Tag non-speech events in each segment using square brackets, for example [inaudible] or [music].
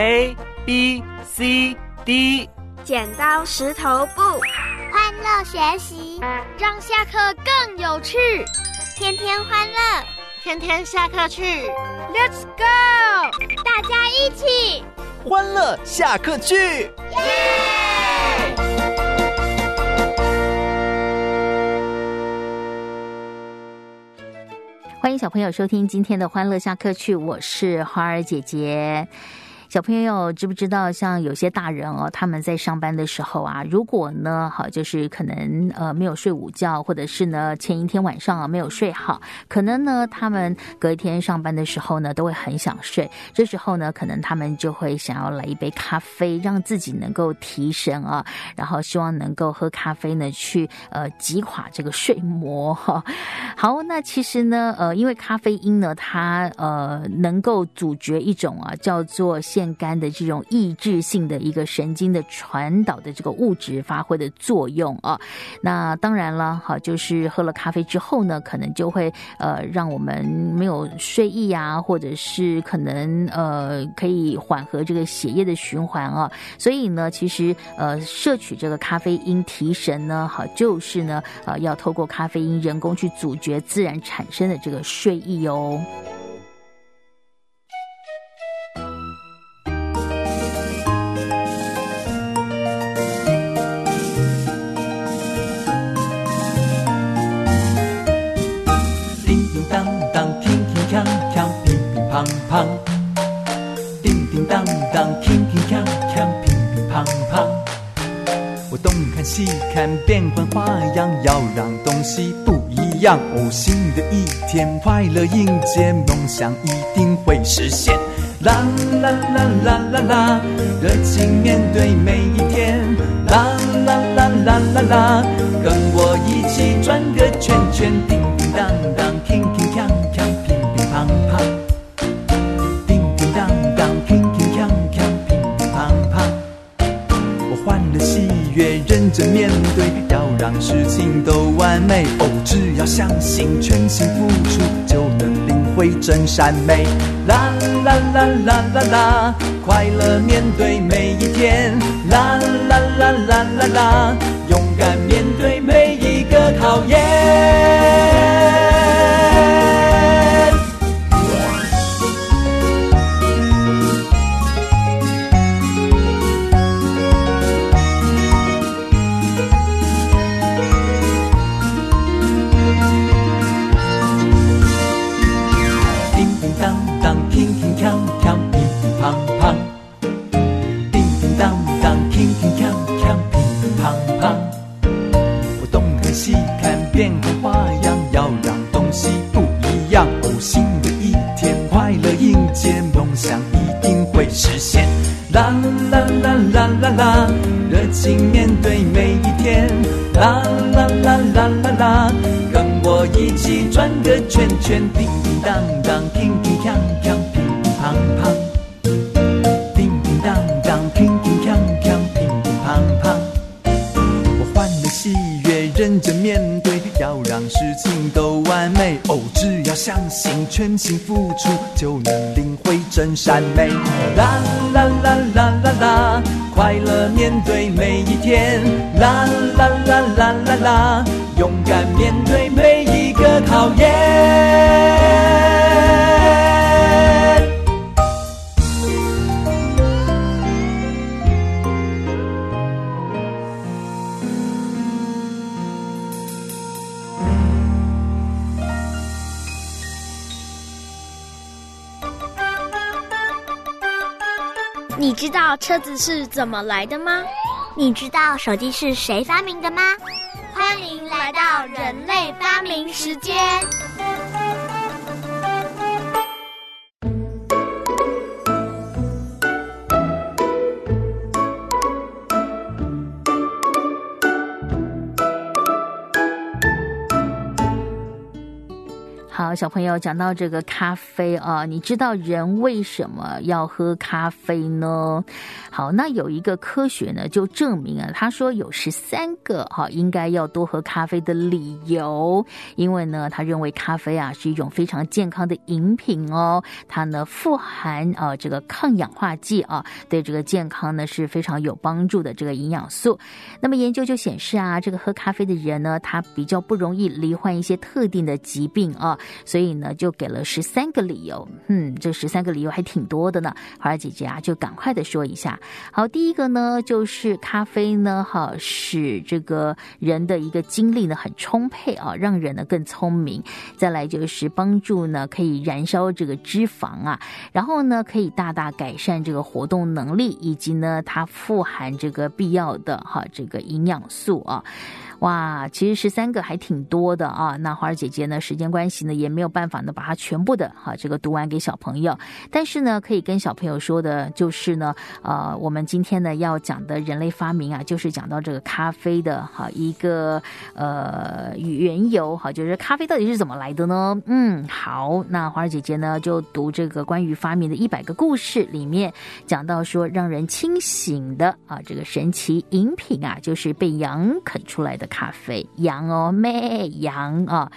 A B C D，剪刀石头布，欢乐学习，让下课更有趣。天天欢乐，天天下课去。Let's go，大家一起欢乐下课去。耶！欢迎小朋友收听今天的欢乐下课去，我是花儿姐姐。小朋友知不知道，像有些大人哦，他们在上班的时候啊，如果呢，好就是可能呃没有睡午觉，或者是呢前一天晚上啊没有睡好，可能呢他们隔一天上班的时候呢都会很想睡。这时候呢，可能他们就会想要来一杯咖啡，让自己能够提神啊，然后希望能够喝咖啡呢去呃击垮这个睡魔哈。好，那其实呢，呃，因为咖啡因呢，它呃能够阻绝一种啊叫做腺苷的这种抑制性的一个神经的传导的这个物质发挥的作用啊。那当然了，好，就是喝了咖啡之后呢，可能就会呃让我们没有睡意啊，或者是可能呃可以缓和这个血液的循环啊。所以呢，其实呃摄取这个咖啡因提神呢，好就是呢呃要透过咖啡因人工去阻绝自然产生的这个睡意哦。东看西看，变换花样，要让东西不一样。哦，新的一天，快乐迎接，梦想一定会实现。啦啦啦啦啦啦，热情面对每一天。啦啦啦啦啦啦，跟我一起转个圈圈，叮叮当当，真面对，要让事情都完美。哦，只要相信，全心付出，就能领会真善美。啦啦啦啦啦啦，快乐面对每一天。啦啦啦啦啦啦，勇敢面对每一个考验。都完美。哦，只要相信，全心付出，就能领会真善美。啦啦啦啦啦啦，快乐面对每一天。啦啦啦啦啦啦，勇敢面对每一个考验。知道车子是怎么来的吗？你知道手机是谁发明的吗？欢迎来到人类发明时间。好，小朋友讲到这个咖啡啊，你知道人为什么要喝咖啡呢？好，那有一个科学呢，就证明啊，他说有十三个哈应该要多喝咖啡的理由，因为呢，他认为咖啡啊是一种非常健康的饮品哦，它呢富含啊这个抗氧化剂啊，对这个健康呢是非常有帮助的这个营养素。那么研究就显示啊，这个喝咖啡的人呢，他比较不容易罹患一些特定的疾病啊。所以呢，就给了十三个理由。嗯，这十三个理由还挺多的呢。花儿姐姐啊，就赶快的说一下。好，第一个呢，就是咖啡呢，哈，使这个人的一个精力呢很充沛啊，让人呢更聪明。再来就是帮助呢，可以燃烧这个脂肪啊，然后呢，可以大大改善这个活动能力，以及呢，它富含这个必要的哈这个营养素啊。哇，其实十三个还挺多的啊。那花儿姐姐呢，时间关系呢，也没有办法呢把它全部的哈这个读完给小朋友。但是呢，可以跟小朋友说的就是呢，呃，我们今天呢要讲的人类发明啊，就是讲到这个咖啡的哈一个呃缘由哈，就是咖啡到底是怎么来的呢？嗯，好，那花儿姐姐呢就读这个关于发明的一百个故事里面讲到说，让人清醒的啊这个神奇饮品啊，就是被羊啃出来的。咖啡羊哦，咩羊啊！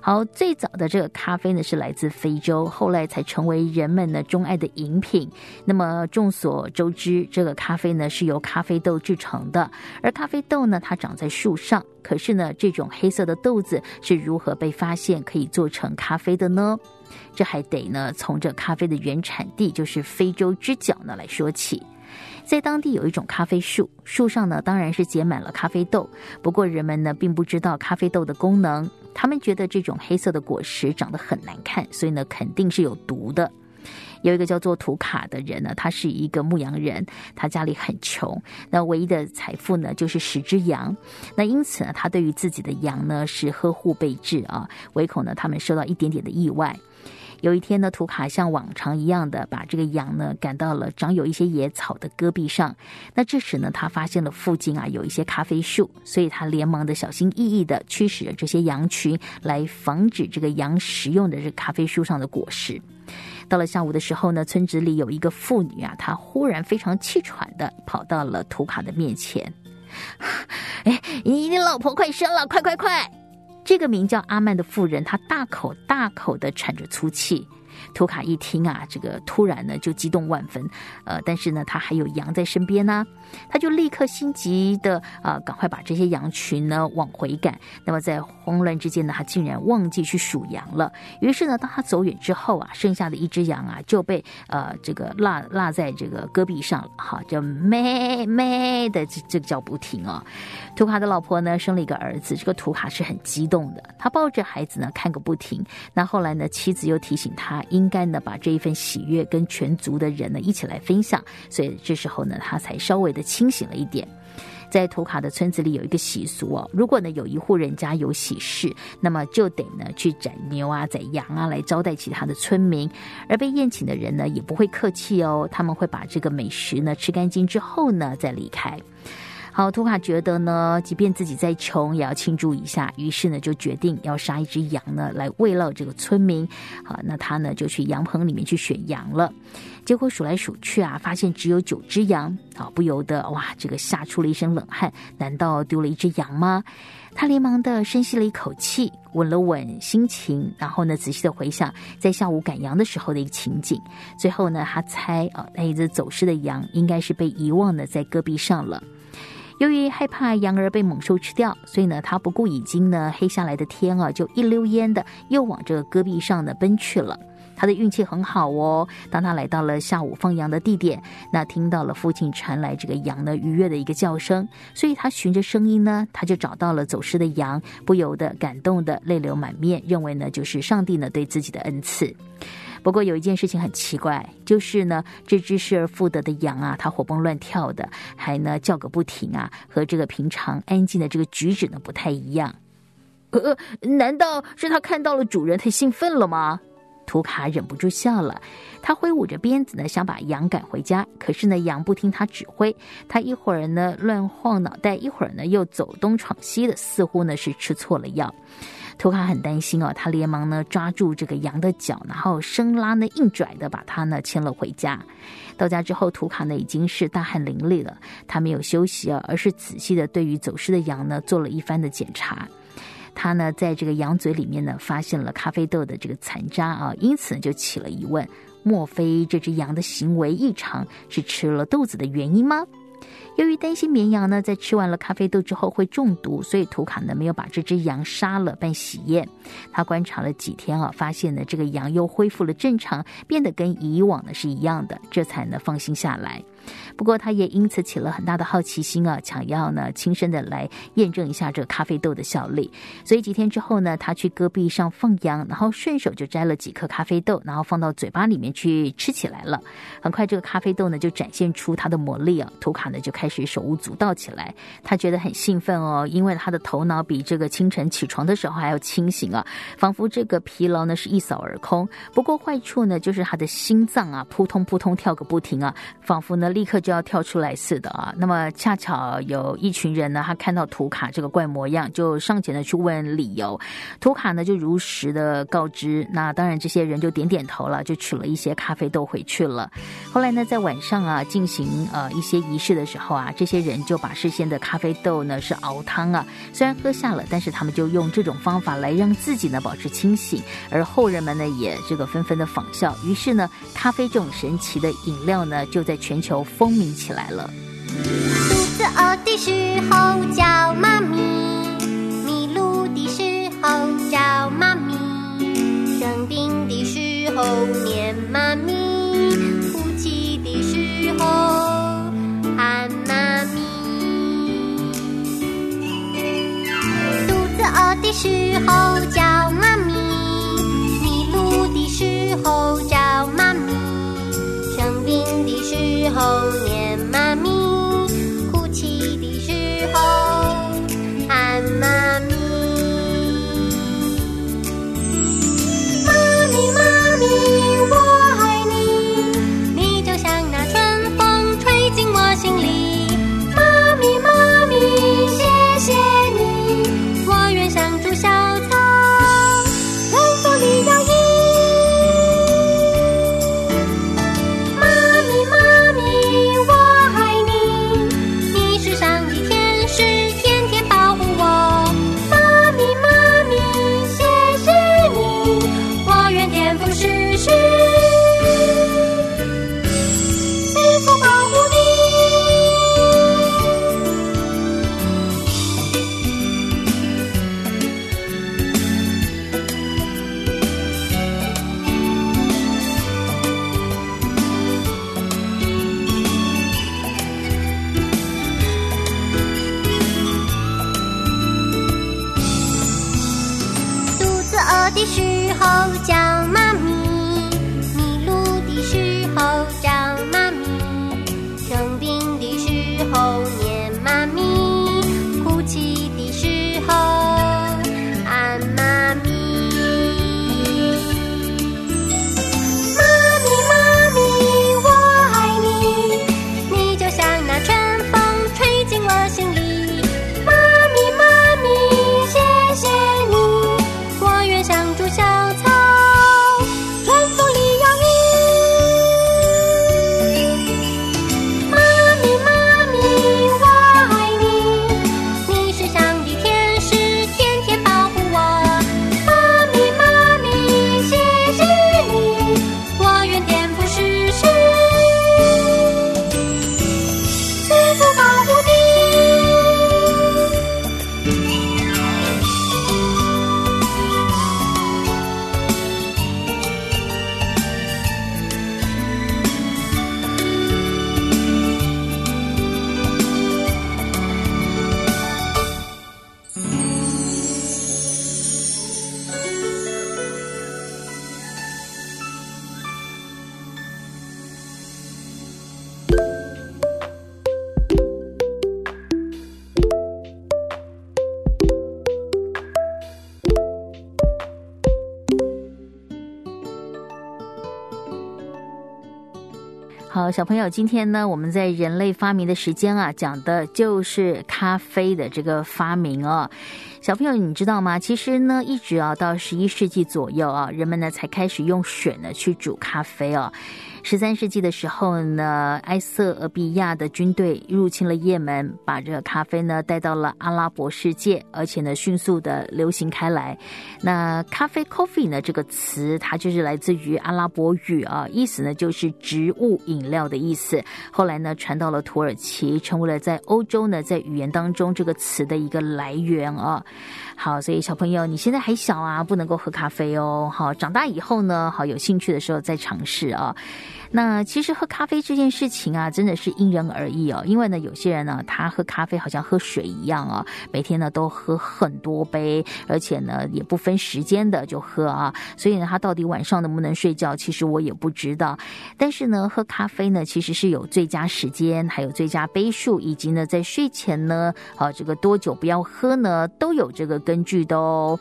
好，最早的这个咖啡呢是来自非洲，后来才成为人们呢钟爱的饮品。那么众所周知，这个咖啡呢是由咖啡豆制成的，而咖啡豆呢它长在树上。可是呢，这种黑色的豆子是如何被发现可以做成咖啡的呢？这还得呢从这咖啡的原产地，就是非洲之角呢来说起。在当地有一种咖啡树，树上呢当然是结满了咖啡豆。不过人们呢并不知道咖啡豆的功能，他们觉得这种黑色的果实长得很难看，所以呢肯定是有毒的。有一个叫做图卡的人呢，他是一个牧羊人，他家里很穷，那唯一的财富呢就是十只羊。那因此呢，他对于自己的羊呢是呵护备至啊，唯恐呢他们受到一点点的意外。有一天呢，图卡像往常一样的把这个羊呢赶到了长有一些野草的戈壁上。那这时呢，他发现了附近啊有一些咖啡树，所以他连忙的小心翼翼的驱使着这些羊群来防止这个羊食用的这咖啡树上的果实。到了下午的时候呢，村子里有一个妇女啊，她忽然非常气喘的跑到了图卡的面前。[laughs] 哎，你你老婆快生了，快快快！这个名叫阿曼的妇人，她大口大口的喘着粗气。图卡一听啊，这个突然呢就激动万分，呃，但是呢他还有羊在身边呢，他就立刻心急的啊，赶快把这些羊群呢往回赶。那么在慌乱之间呢，他竟然忘记去数羊了。于是呢，当他走远之后啊，剩下的一只羊啊就被呃这个落落在这个戈壁上了，哈，就 [laughs] 咩咩的这这个叫不停啊。图卡的老婆呢生了一个儿子，这个图卡是很激动的，他抱着孩子呢看个不停。那后来呢，妻子又提醒他。应该呢，把这一份喜悦跟全族的人呢一起来分享，所以这时候呢，他才稍微的清醒了一点。在图卡的村子里有一个习俗哦，如果呢有一户人家有喜事，那么就得呢去宰牛啊、宰羊啊来招待其他的村民，而被宴请的人呢也不会客气哦，他们会把这个美食呢吃干净之后呢再离开。好，图卡觉得呢，即便自己再穷，也要庆祝一下。于是呢，就决定要杀一只羊呢，来慰劳这个村民。好，那他呢，就去羊棚里面去选羊了。结果数来数去啊，发现只有九只羊。好，不由得哇，这个吓出了一身冷汗。难道丢了一只羊吗？他连忙的深吸了一口气，稳了稳心情，然后呢，仔细的回想在下午赶羊的时候的一个情景。最后呢，他猜啊，那一只走失的羊应该是被遗忘的在戈壁上了。由于害怕羊儿被猛兽吃掉，所以呢，他不顾已经呢黑下来的天啊，就一溜烟的又往这个戈壁上呢奔去了。他的运气很好哦，当他来到了下午放羊的地点，那听到了附近传来这个羊呢愉悦的一个叫声，所以他循着声音呢，他就找到了走失的羊，不由得感动的泪流满面，认为呢就是上帝呢对自己的恩赐。不过有一件事情很奇怪，就是呢，这只失而复得的羊啊，它活蹦乱跳的，还呢叫个不停啊，和这个平常安静的这个举止呢不太一样。呃，难道是他看到了主人太兴奋了吗？图卡忍不住笑了，他挥舞着鞭子呢，想把羊赶回家。可是呢，羊不听他指挥，他一会儿呢乱晃脑袋，一会儿呢又走东闯西的，似乎呢是吃错了药。图卡很担心哦，他连忙呢抓住这个羊的脚，然后生拉呢硬拽的把它呢牵了回家。到家之后，图卡呢已经是大汗淋漓了，他没有休息啊，而是仔细的对于走失的羊呢做了一番的检查。他呢在这个羊嘴里面呢发现了咖啡豆的这个残渣啊，因此就起了疑问：莫非这只羊的行为异常是吃了豆子的原因吗？由于担心绵羊呢在吃完了咖啡豆之后会中毒，所以图卡呢没有把这只羊杀了办喜宴。他观察了几天啊，发现呢这个羊又恢复了正常，变得跟以往呢是一样的，这才呢放心下来。不过，他也因此起了很大的好奇心啊，想要呢亲身的来验证一下这个咖啡豆的效力。所以几天之后呢，他去戈壁上放羊，然后顺手就摘了几颗咖啡豆，然后放到嘴巴里面去吃起来了。很快，这个咖啡豆呢就展现出它的魔力啊，图卡呢就开开始手舞足蹈起来。他觉得很兴奋哦，因为他的头脑比这个清晨起床的时候还要清醒啊，仿佛这个疲劳呢是一扫而空。不过坏处呢就是他的心脏啊扑通扑通跳个不停啊，仿佛呢。立刻就要跳出来似的啊！那么恰巧有一群人呢，他看到图卡这个怪模样，就上前呢去问理由。图卡呢就如实的告知。那当然，这些人就点点头了，就取了一些咖啡豆回去了。后来呢，在晚上啊进行呃一些仪式的时候，啊这些人就把事先的咖啡豆呢是熬汤啊，虽然喝下了，但是他们就用这种方法来让自己呢保持清醒。而后人们呢也这个纷纷的仿效，于是呢，咖啡这种神奇的饮料呢就在全球。风靡起来了。肚子饿的时候叫妈咪，迷路的时候叫妈咪，生病的时候念妈咪，哭泣的时候的时候叫妈咪，迷路的时候叫妈咪。生病的时候的时候叫妈小朋友，今天呢，我们在人类发明的时间啊，讲的就是咖啡的这个发明哦。小朋友，你知道吗？其实呢，一直啊到十一世纪左右啊，人们呢才开始用水呢去煮咖啡哦。十三世纪的时候呢，埃塞俄比亚的军队入侵了也门，把这个咖啡呢带到了阿拉伯世界，而且呢迅速的流行开来。那咖啡 （coffee） 呢这个词，它就是来自于阿拉伯语啊，意思呢就是植物饮料的意思。后来呢传到了土耳其，成为了在欧洲呢在语言当中这个词的一个来源啊。好，所以小朋友，你现在还小啊，不能够喝咖啡哦。好，长大以后呢，好有兴趣的时候再尝试啊。那其实喝咖啡这件事情啊，真的是因人而异哦。因为呢，有些人呢，他喝咖啡好像喝水一样啊，每天呢都喝很多杯，而且呢也不分时间的就喝啊。所以呢，他到底晚上能不能睡觉，其实我也不知道。但是呢，喝咖啡呢，其实是有最佳时间，还有最佳杯数，以及呢，在睡前呢，啊，这个多久不要喝呢，都有这个根据的哦。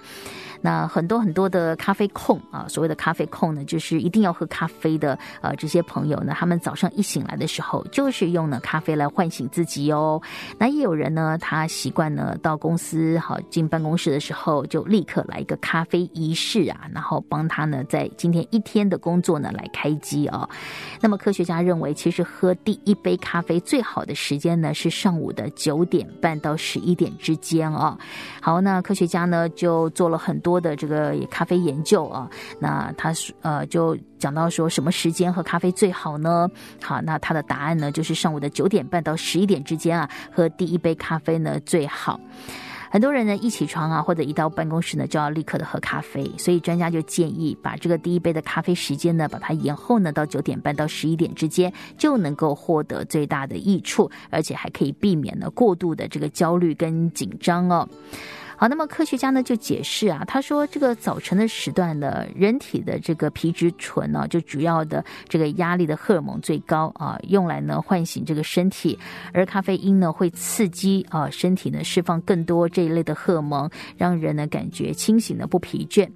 那很多很多的咖啡控啊，所谓的咖啡控呢，就是一定要喝咖啡的呃这些朋友呢，他们早上一醒来的时候，就是用呢咖啡来唤醒自己哦。那也有人呢，他习惯呢到公司好进办公室的时候，就立刻来一个咖啡仪式啊，然后帮他呢在今天一天的工作呢来开机哦。那么科学家认为，其实喝第一杯咖啡最好的时间呢是上午的九点半到十一点之间哦。好，那科学家呢就做了很多。多的这个咖啡研究啊，那他呃就讲到说什么时间喝咖啡最好呢？好，那他的答案呢就是上午的九点半到十一点之间啊，喝第一杯咖啡呢最好。很多人呢一起床啊，或者一到办公室呢就要立刻的喝咖啡，所以专家就建议把这个第一杯的咖啡时间呢把它延后呢到九点半到十一点之间，就能够获得最大的益处，而且还可以避免呢过度的这个焦虑跟紧张哦。好，那么科学家呢就解释啊，他说这个早晨的时段呢，人体的这个皮质醇呢，就主要的这个压力的荷尔蒙最高啊，用来呢唤醒这个身体，而咖啡因呢会刺激啊身体呢释放更多这一类的荷尔蒙，让人呢感觉清醒的不疲倦。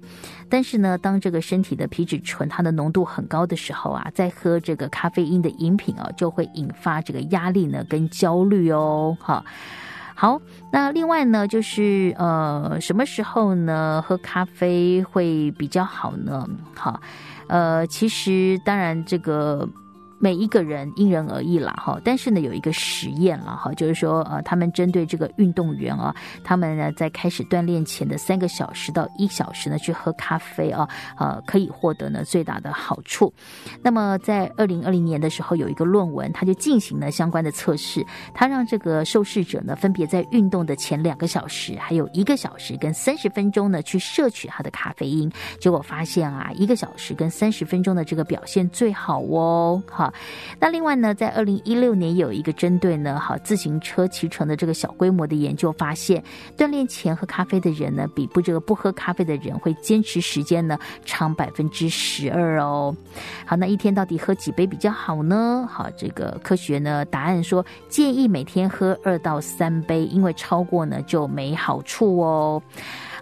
但是呢，当这个身体的皮质醇它的浓度很高的时候啊，在喝这个咖啡因的饮品啊，就会引发这个压力呢跟焦虑哦，哈。好，那另外呢，就是呃，什么时候呢喝咖啡会比较好呢？好，呃，其实当然这个。每一个人因人而异啦，哈，但是呢，有一个实验了，哈，就是说，呃，他们针对这个运动员啊，他们呢在开始锻炼前的三个小时到一小时呢去喝咖啡啊，呃，可以获得呢最大的好处。那么在二零二零年的时候，有一个论文，他就进行了相关的测试，他让这个受试者呢分别在运动的前两个小时，还有一个小时跟三十分钟呢去摄取他的咖啡因，结果发现啊，一个小时跟三十分钟的这个表现最好哦，哈。那另外呢，在二零一六年有一个针对呢，好自行车骑乘的这个小规模的研究发现，锻炼前喝咖啡的人呢，比不这个不喝咖啡的人会坚持时间呢长百分之十二哦。好，那一天到底喝几杯比较好呢？好，这个科学呢答案说建议每天喝二到三杯，因为超过呢就没好处哦。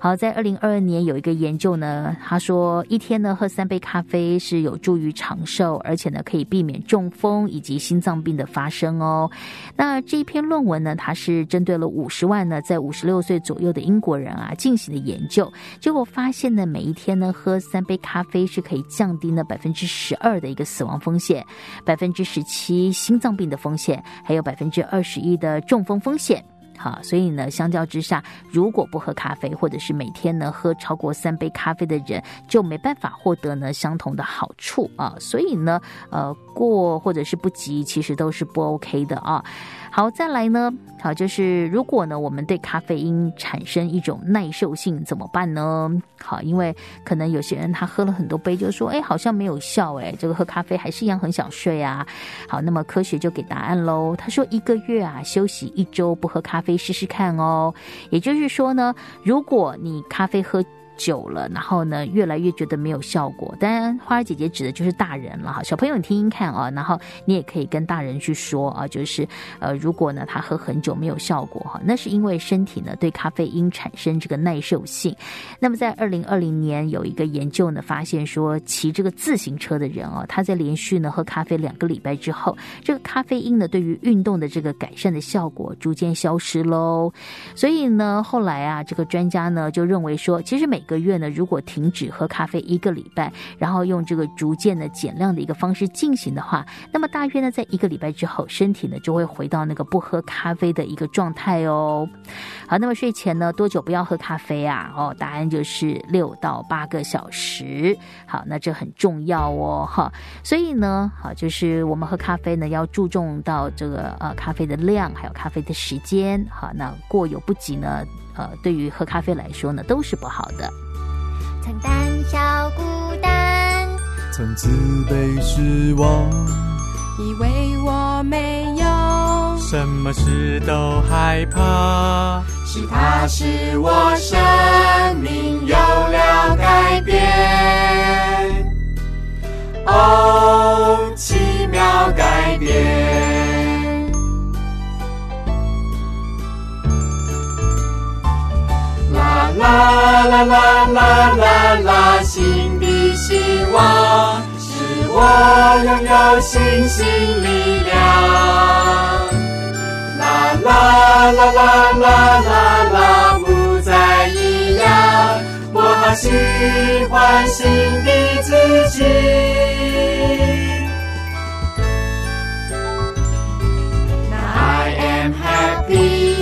好，在二零二二年有一个研究呢，他说一天呢喝三杯咖啡是有助于长寿，而且呢可以避免中风以及心脏病的发生哦。那这一篇论文呢，它是针对了五十万呢在五十六岁左右的英国人啊进行的研究，结果发现呢每一天呢喝三杯咖啡是可以降低呢百分之十二的一个死亡风险，百分之十七心脏病的风险，还有百分之二十一的中风风险。好，所以呢，相较之下，如果不喝咖啡，或者是每天呢喝超过三杯咖啡的人，就没办法获得呢相同的好处啊。所以呢，呃，过或者是不及，其实都是不 OK 的啊。好，再来呢，好，就是如果呢，我们对咖啡因产生一种耐受性，怎么办呢？好，因为可能有些人他喝了很多杯，就说，哎，好像没有效，哎，这个喝咖啡还是一样很想睡啊。好，那么科学就给答案喽。他说，一个月啊，休息一周不喝咖啡试试看哦。也就是说呢，如果你咖啡喝。久了，然后呢，越来越觉得没有效果。当然，花儿姐姐指的就是大人了哈，小朋友你听听看啊，然后你也可以跟大人去说啊，就是呃，如果呢他喝很久没有效果哈，那是因为身体呢对咖啡因产生这个耐受性。那么在二零二零年有一个研究呢，发现说骑这个自行车的人哦，他在连续呢喝咖啡两个礼拜之后，这个咖啡因呢对于运动的这个改善的效果逐渐消失喽。所以呢，后来啊，这个专家呢就认为说，其实每个月呢，如果停止喝咖啡一个礼拜，然后用这个逐渐的减量的一个方式进行的话，那么大约呢，在一个礼拜之后，身体呢就会回到那个不喝咖啡的一个状态哦。好，那么睡前呢多久不要喝咖啡啊？哦，答案就是六到八个小时。好，那这很重要哦，哈。所以呢，好，就是我们喝咖啡呢要注重到这个呃咖啡的量，还有咖啡的时间。好，那过犹不及呢，呃，对于喝咖啡来说呢都是不好的。曾胆小孤单，曾自卑失望，以为我没有，什么事都害怕。是他使我生命有了改变。哦，奇妙改变！啦啦啦啦啦啦，新的希望使我拥有信心力量。啦啦啦啦啦啦啦，不再一样，我好喜欢新的自己。I am happy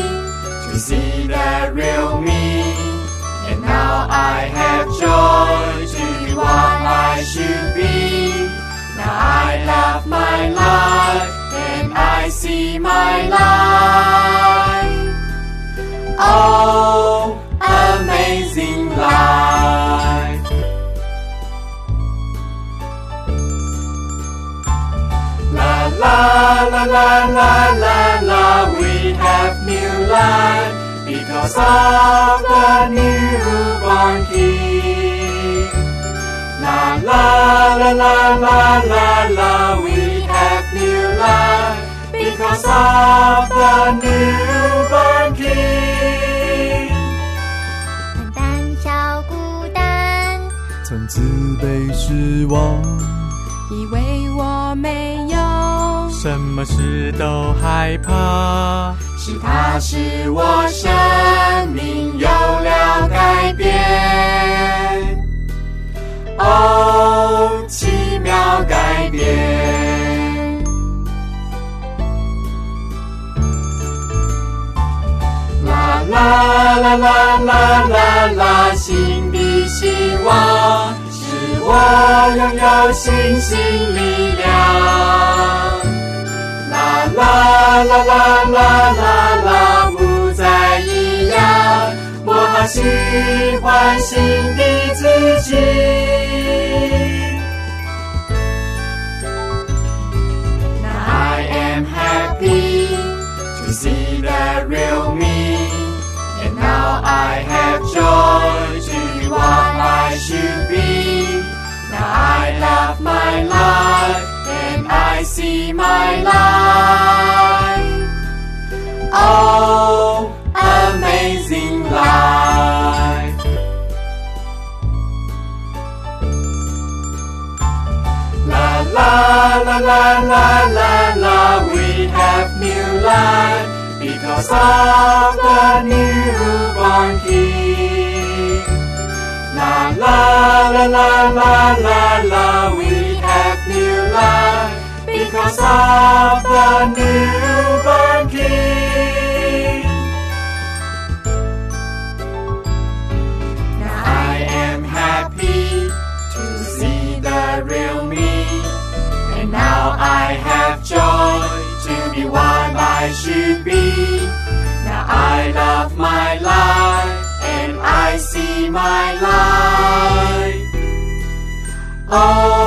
to see the real me, I have joy to be what I should be. Now I love my life and I see my life. Oh, amazing life. La la la la la la la, we have new life because of the newborn King. La la la la la la la, we have new life because of the newborn King. 曾胆小孤单，曾自卑失望，以为我没有， 什么事都害怕。是他使我生命有了改变。哦，奇妙改变！啦啦啦啦啦啦啦，新的希望使我拥有信心力。啦啦啦啦啦啦，不再一样，我好喜欢新的自己。Now I am happy to see the real me, and now I have joy to be what I should be. Now I love my life and I see my life. Oh, amazing life. La la la la la la la, we have new life because of the newborn King. La la la la la la la, we have new life because of the newborn joy to be what I should be. Now I love my life and I see my life. Oh,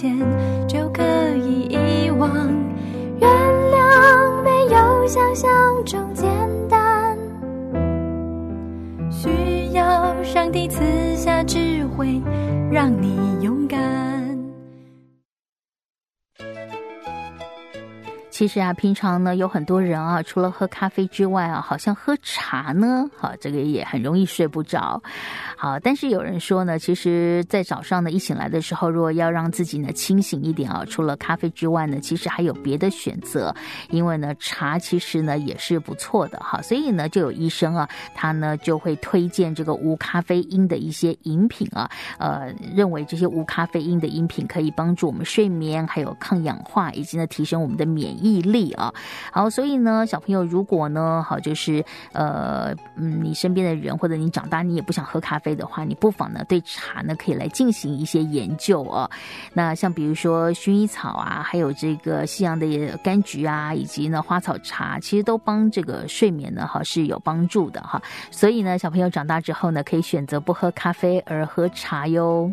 前就可以遗忘，原谅没有想象中简单，需要上帝赐下智慧，让你勇其实啊，平常呢有很多人啊，除了喝咖啡之外啊，好像喝茶呢，好这个也很容易睡不着。好，但是有人说呢，其实，在早上呢一醒来的时候，如果要让自己呢清醒一点啊，除了咖啡之外呢，其实还有别的选择，因为呢茶其实呢也是不错的哈。所以呢，就有医生啊，他呢就会推荐这个无咖啡因的一些饮品啊，呃，认为这些无咖啡因的饮品可以帮助我们睡眠，还有抗氧化，以及呢提升我们的免疫。毅力啊，好，所以呢，小朋友，如果呢，好，就是呃，嗯，你身边的人或者你长大你也不想喝咖啡的话，你不妨呢对茶呢可以来进行一些研究哦。那像比如说薰衣草啊，还有这个西洋的柑橘啊，以及呢花草茶，其实都帮这个睡眠呢哈是有帮助的哈。所以呢，小朋友长大之后呢，可以选择不喝咖啡而喝茶哟。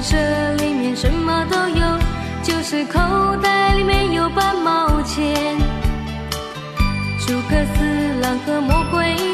这里面什么都有，就是口袋里没有半毛钱。诸葛四郎和魔鬼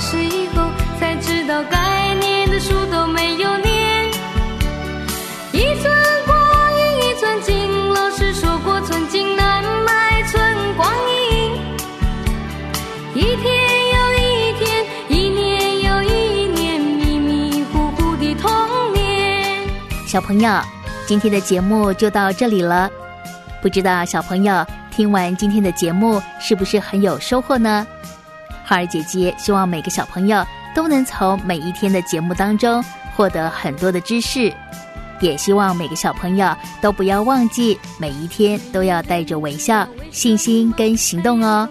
等到考试以后，才知道该念的书都没有念。一寸光阴一寸金，老师说过寸金难买寸光阴。一天又一天，一年又一年，迷迷糊糊的童年。小朋友，今天的节目就到这里了。不知道小朋友听完今天的节目是不是很有收获呢？花儿姐姐希望每个小朋友都能从每一天的节目当中获得很多的知识，也希望每个小朋友都不要忘记每一天都要带着微笑、信心跟行动哦。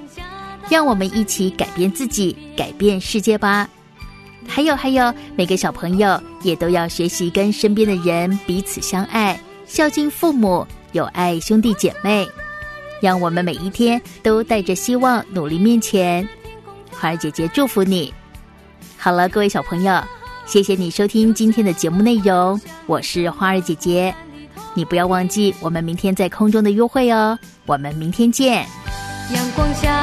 让我们一起改变自己，改变世界吧。还有还有，每个小朋友也都要学习跟身边的人彼此相爱，孝敬父母，友爱兄弟姐妹。让我们每一天都带着希望努力面前。花儿姐姐祝福你。好了，各位小朋友，谢谢你收听今天的节目内容，我是花儿姐姐。你不要忘记我们明天在空中的约会哦，我们明天见。阳光下，